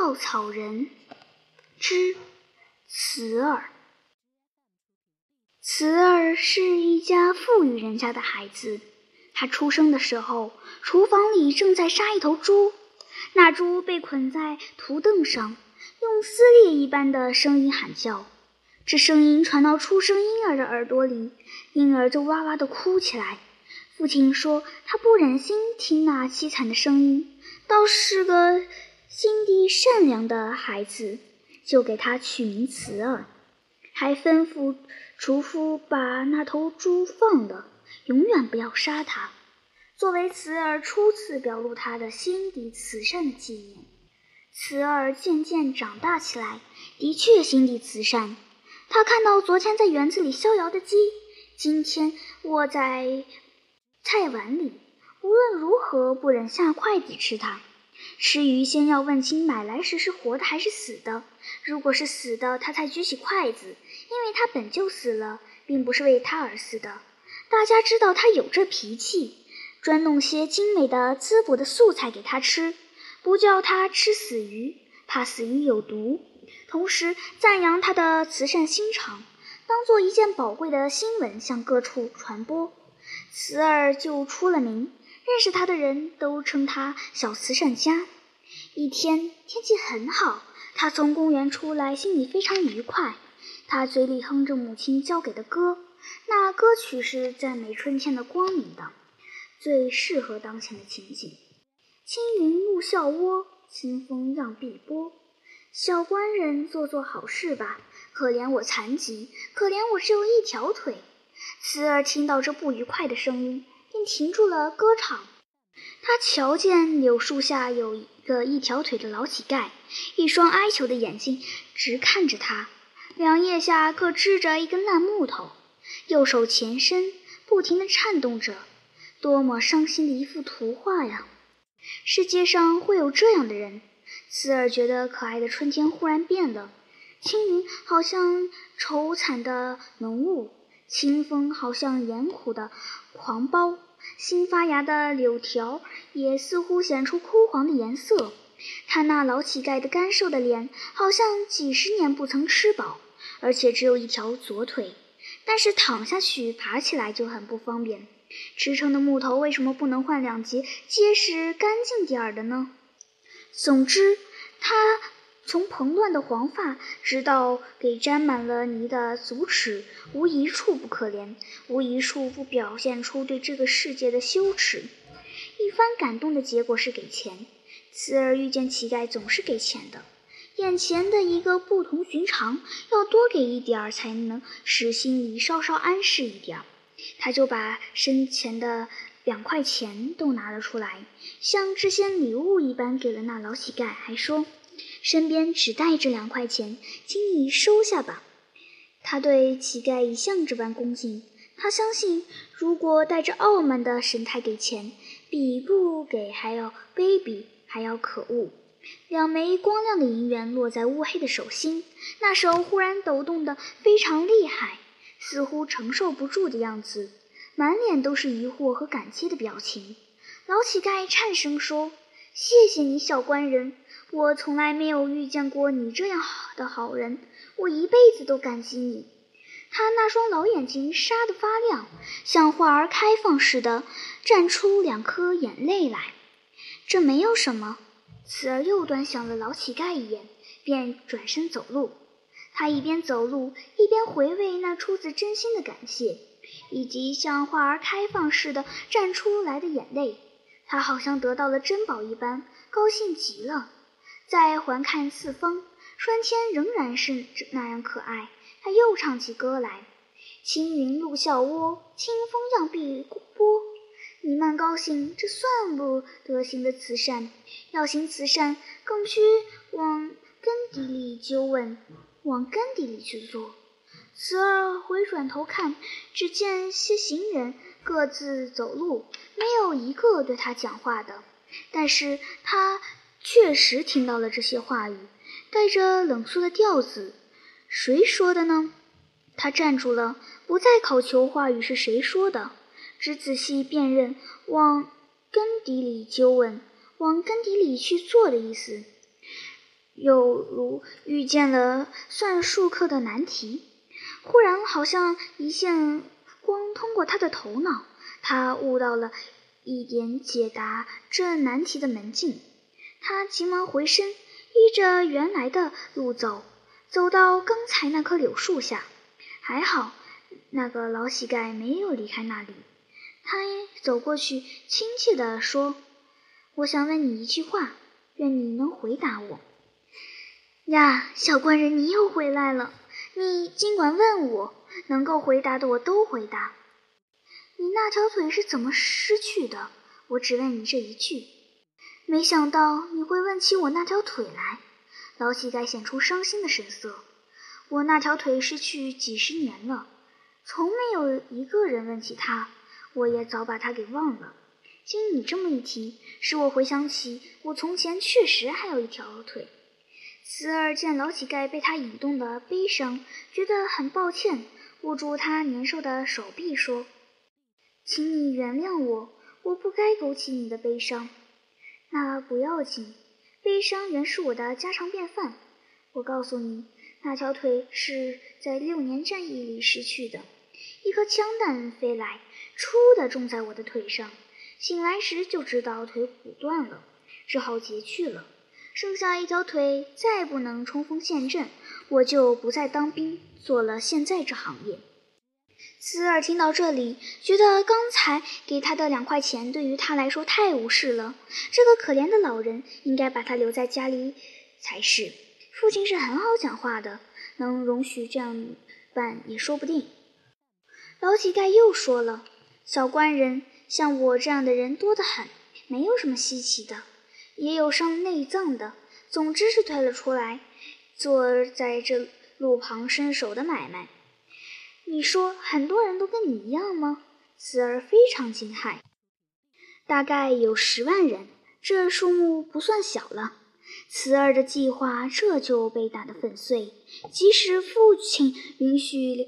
稻草人之慈儿。慈儿是一家富裕人家的孩子。他出生的时候，厨房里正在杀一头猪，那猪被捆在土凳上，用撕裂一般的声音喊叫。这声音传到出生婴儿的耳朵里，婴儿就哇哇地哭起来。父亲说他不忍心听那凄惨的声音，倒是个心地善良的孩子，就给他取名慈儿，还吩咐厨夫把那头猪放了。永远不要杀他，作为慈儿初次表露他的心底慈善的纪念。慈儿渐渐长大起来，的确心地慈善。他看到昨天在园子里逍遥的鸡，今天卧在菜碗里，无论如何不忍下筷子吃它。吃鱼先要问清买来时是活的还是死的，如果是死的，他才举起筷子，因为他本就死了，并不是为他而死的。大家知道他有这脾气，专弄些精美的滋补的素菜给他吃，不叫他吃死鱼，怕死鱼有毒。同时赞扬他的慈善心肠，当做一件宝贵的新闻向各处传播。慈儿就出了名，认识他的人都称他小慈善家。一天天气很好，他从公园出来，心里非常愉快。他嘴里哼着母亲教给的歌。那歌曲是赞美春天的光明的，最适合当前的情景。青云入笑窝，清风漾碧波。小官人做做好事吧，可怜我残疾，可怜我只有一条腿。慈儿听到这不愉快的声音，便停住了歌唱。他瞧见柳树下有一个一条腿的老乞丐，一双哀求的眼睛直看着他，两腋下各支着一根烂木头。右手前伸，不停地颤动着，多么伤心的一幅图画呀！世界上会有这样的人。刺儿觉得可爱的春天忽然变了，青云好像愁惨的浓雾，清风好像严酷的狂暴，新发芽的柳条也似乎显出枯黄的颜色。他那老乞丐的干瘦的脸，好像几十年不曾吃饱，而且只有一条左腿。但是躺下去、爬起来就很不方便。支撑的木头为什么不能换两节结实、干净点儿的呢？总之，他从蓬乱的黄发直到给沾满了泥的足趾，无一处不可怜，无一处不表现出对这个世界的羞耻。一番感动的结果是给钱。慈儿遇见乞丐总是给钱的。眼前的一个不同寻常，要多给一点儿才能使心里稍稍安适一点儿。他就把身前的两块钱都拿了出来，像支些礼物一般给了那老乞丐，还说：“身边只带着两块钱，请你收下吧。”他对乞丐一向这般恭敬，他相信，如果带着傲慢的神态给钱，比不给还要卑鄙，还要可恶。两枚光亮的银元落在乌黑的手心，那手忽然抖动得非常厉害，似乎承受不住的样子，满脸都是疑惑和感激的表情。老乞丐颤声说：“谢谢你，小官人，我从来没有遇见过你这样好的好人，我一辈子都感激你。”他那双老眼睛沙得发亮，像花儿开放似的，绽出两颗眼泪来。这没有什么。慈儿又端详了老乞丐一眼，便转身走路。他一边走路，一边回味那出自真心的感谢，以及像花儿开放似的绽出来的眼泪。他好像得到了珍宝一般，高兴极了。再环看四方，春天仍然是那样可爱。他又唱起歌来：“青云入笑窝，清风漾碧波。”你慢高兴，这算不得行的慈善。要行慈善，更需往根底里究问，往根底里去做。慈儿回转头看，只见些行人各自走路，没有一个对他讲话的。但是他确实听到了这些话语，带着冷肃的调子。谁说的呢？他站住了，不再考求话语是谁说的。只仔细辨认，往根底里究问，往根底里去做的意思。又如遇见了算术课的难题。忽然，好像一线光通过他的头脑，他悟到了一点解答这难题的门径。他急忙回身，依着原来的路走，走到刚才那棵柳树下。还好，那个老乞丐没有离开那里。他走过去，亲切地说：“我想问你一句话，愿你能回答我。”呀，小官人，你又回来了。你尽管问我，能够回答的我都回答。你那条腿是怎么失去的？我只问你这一句。没想到你会问起我那条腿来。老乞丐显出伤心的神色。我那条腿失去几十年了，从没有一个人问起它，我也早把它给忘了。经你这么一提，使我回想起我从前确实还有一条腿。慈儿见老乞丐被他引动的悲伤，觉得很抱歉，握住他年瘦的手臂说：“请你原谅我，我不该勾起你的悲伤。那不要紧，悲伤原是我的家常便饭。我告诉你，那条腿是在六年战役里失去的，一颗枪弹飞来，倏地中在我的腿上，醒来时就知道腿骨断了，只好截去了。”剩下一条腿，再不能冲锋陷阵，我就不再当兵，做了现在这行业。斯儿听到这里，觉得刚才给他的两块钱对于他来说太无视了。这个可怜的老人，应该把他留在家里才是。父亲是很好讲话的，能容许这样办也说不定。老乞丐又说了：“小官人，像我这样的人多得很，没有什么稀奇的。”也有伤内脏的，总之是退了出来，做在这路旁伸手的买卖。你说很多人都跟你一样吗？慈儿非常惊骇。大概有十万人，这数目不算小了。慈儿的计划这就被打得粉碎。即使父亲允许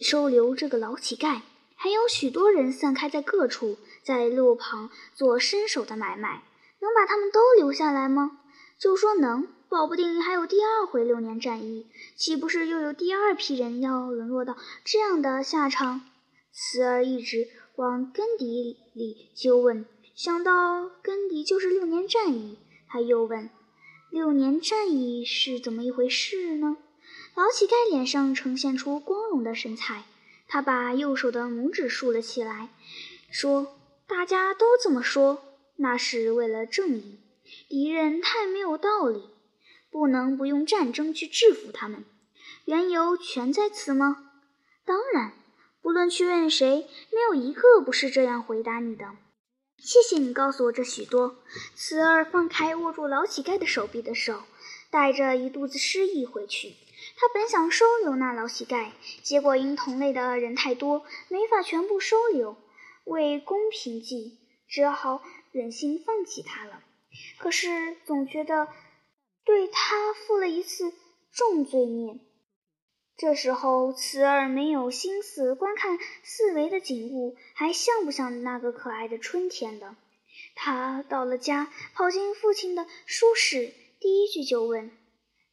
收留这个老乞丐，还有许多人散开在各处，在路旁做伸手的买卖。能把他们都留下来吗？就说能，保不定还有第二回六年战役，岂不是又有第二批人要沦落到这样的下场？慈儿一直往根底里揪问，想到根底就是六年战役，他又问：六年战役是怎么一回事呢？老乞丐脸上呈现出光荣的神采，他把右手的拇指竖了起来，说：“大家都这么说。”那是为了正义，敌人太没有道理，不能不用战争去制服他们。缘由全在此吗？当然，不论去问谁，没有一个不是这样回答你的。谢谢你告诉我这许多。慈儿放开握住老乞丐的手臂的手，带着一肚子诗意回去。他本想收留那老乞丐，结果因同类的人太多，没法全部收留。为公平计，只好。忍心放弃他了，可是总觉得对他负了一次重罪孽。这时候，慈儿没有心思观看四围的景物，还像不像那个可爱的春天了？他到了家，跑进父亲的书室，第一句就问：“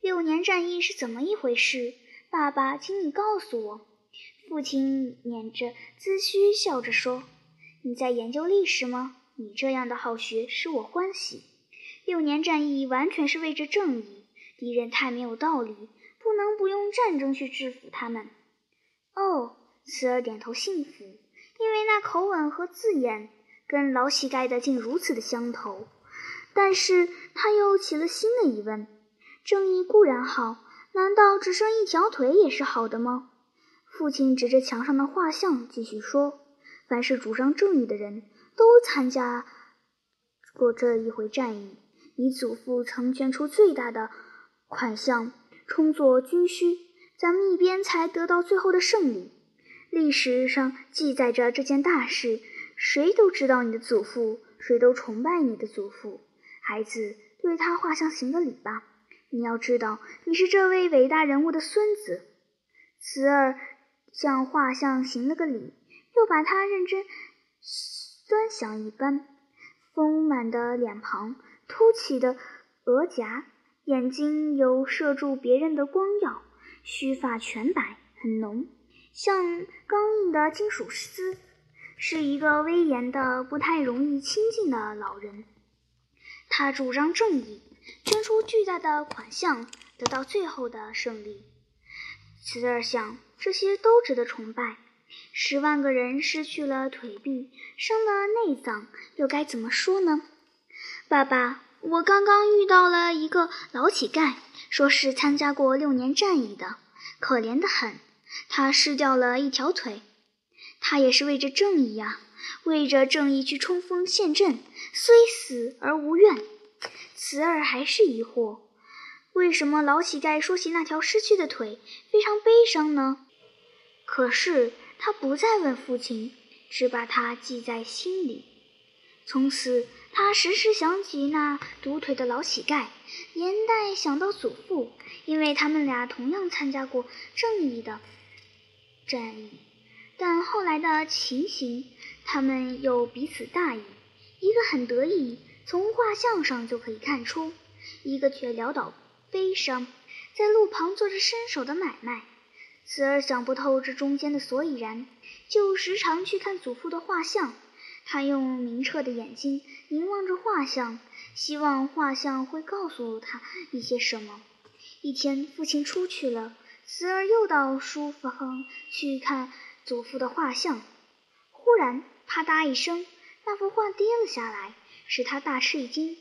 六年战役是怎么一回事？爸爸，请你告诉我。”父亲捻着髭须，笑着说：“你在研究历史吗？”你这样的好学使我欢喜。六年战役完全是为着正义，敌人太没有道理，不能不用战争去制服他们。哦，慈儿点头信服，因为那口吻和字眼跟老乞丐的竟如此的相投。但是他又起了新的疑问：正义固然好，难道只剩一条腿也是好的吗？父亲指着墙上的画像，继续说：“凡是主张正义的人。”都参加过这一回战役。你祖父曾捐出最大的款项充作军需，咱们一边才得到最后的胜利。历史上记载着这件大事，谁都知道你的祖父，谁都崇拜你的祖父。孩子，对他画像行个礼吧。你要知道，你是这位伟大人物的孙子。慈儿向画像行了个礼，又把他认真。端详一般，丰满的脸庞，凸起的额颊，眼睛有射住别人的光耀，须发全白，很浓，像刚硬的金属丝，是一个威严的、不太容易亲近的老人。他主张正义，捐出巨大的款项，得到最后的胜利。慈儿想，这些都值得崇拜。十万个人失去了腿臂，伤了内脏，又该怎么说呢？爸爸，我刚刚遇到了一个老乞丐，说是参加过六年战役的，可怜得很。他失掉了一条腿，他也是为着正义呀，为着正义去冲锋陷阵，虽死而无怨。慈儿还是疑惑，为什么老乞丐说起那条失去的腿非常悲伤呢？可是。他不再问父亲，只把他记在心里。从此，他时时想起那独腿的老乞丐，连带想到祖父，因为他们俩同样参加过正义的战役。但后来的情形，他们又彼此大意，一个很得意，从画像上就可以看出；一个却潦倒悲伤，在路旁做着伸手的买卖。慈儿想不透这中间的所以然，就时常去看祖父的画像。他用明澈的眼睛凝望着画像，希望画像会告诉他一些什么。一天，父亲出去了，慈儿又到书房去看祖父的画像。忽然，啪嗒一声，那幅画跌了下来，使他大吃一惊。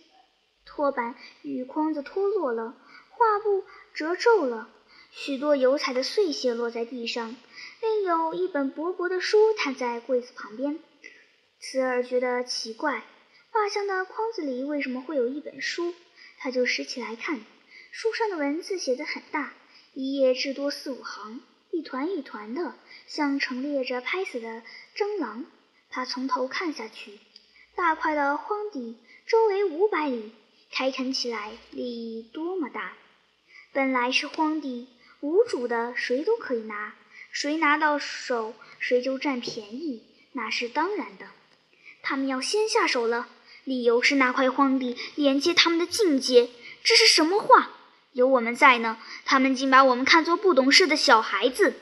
托板与框子脱落了，画布褶皱了。许多油彩的碎屑落在地上，另有一本薄薄的书摊在柜子旁边。慈儿觉得奇怪，画像的框子里为什么会有一本书？他就拾起来看，书上的文字写得很大，一页至多四五行，一团一团的，像陈列着拍死的蟑螂。他从头看下去，大块的荒地，周围五百里，开垦起来利益多么大！本来是荒地。无主的谁都可以拿，谁拿到手谁就占便宜，那是当然的。他们要先下手了，理由是那块荒地连接他们的境界。这是什么话？有我们在呢，他们竟把我们看作不懂事的小孩子。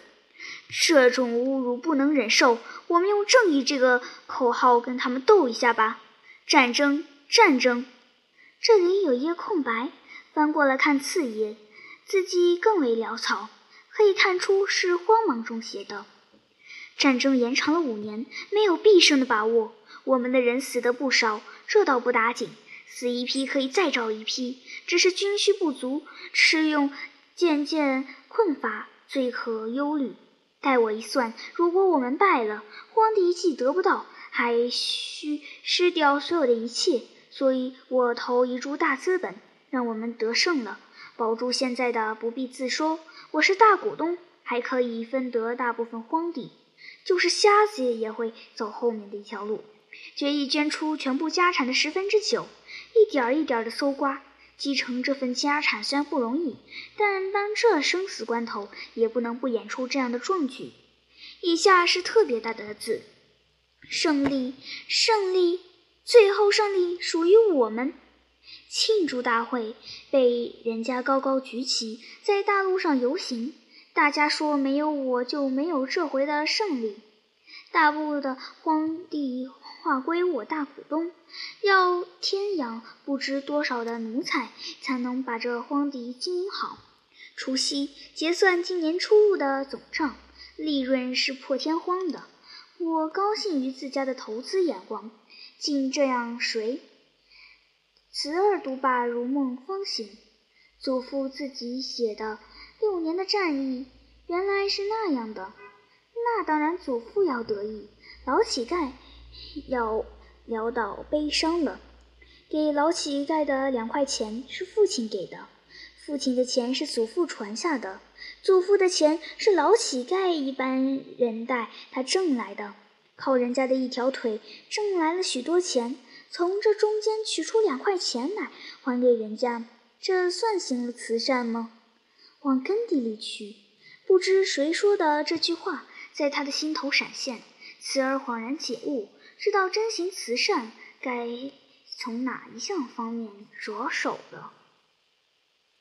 这种侮辱不能忍受。我们用正义这个口号跟他们斗一下吧。战争，战争。这里有一页空白，翻过来看次页。字迹更为潦草，可以看出是慌忙中写的。战争延长了五年，没有必胜的把握。我们的人死得不少，这倒不打紧，死一批可以再招一批。只是军需不足，吃用渐渐困乏，最可忧虑。待我一算，如果我们败了，荒地既得不到，还需失掉所有的一切。所以我投一注大资本，让我们得胜了。保住现在的不必自说，我是大股东，还可以分得大部分荒地。就是瞎子也会走后面的一条路，决意捐出全部家产的十分之九，一点儿一点儿的搜刮，继承这份家产虽然不容易，但当这生死关头，也不能不演出这样的壮举。以下是特别大的字：胜利，胜利，最后胜利属于我们。庆祝大会被人家高高举起，在大路上游行。大家说没有我就没有这回的胜利。大部的荒地划归我大股东，要天养不知多少的奴才，才能把这荒地经营好。除夕结算今年出入的总账，利润是破天荒的。我高兴于自家的投资眼光，竟这样谁？慈儿独罢，如梦方醒。祖父自己写的六年的战役，原来是那样的。那当然，祖父要得意，老乞丐要潦倒悲伤了。给老乞丐的两块钱是父亲给的，父亲的钱是祖父传下的，祖父的钱是老乞丐一般人代他挣来的，靠人家的一条腿挣来了许多钱。从这中间取出两块钱来还给人家，这算行了慈善吗？往根底里去，不知谁说的这句话，在他的心头闪现。慈儿恍然解悟，知道真行慈善该从哪一项方面着手了。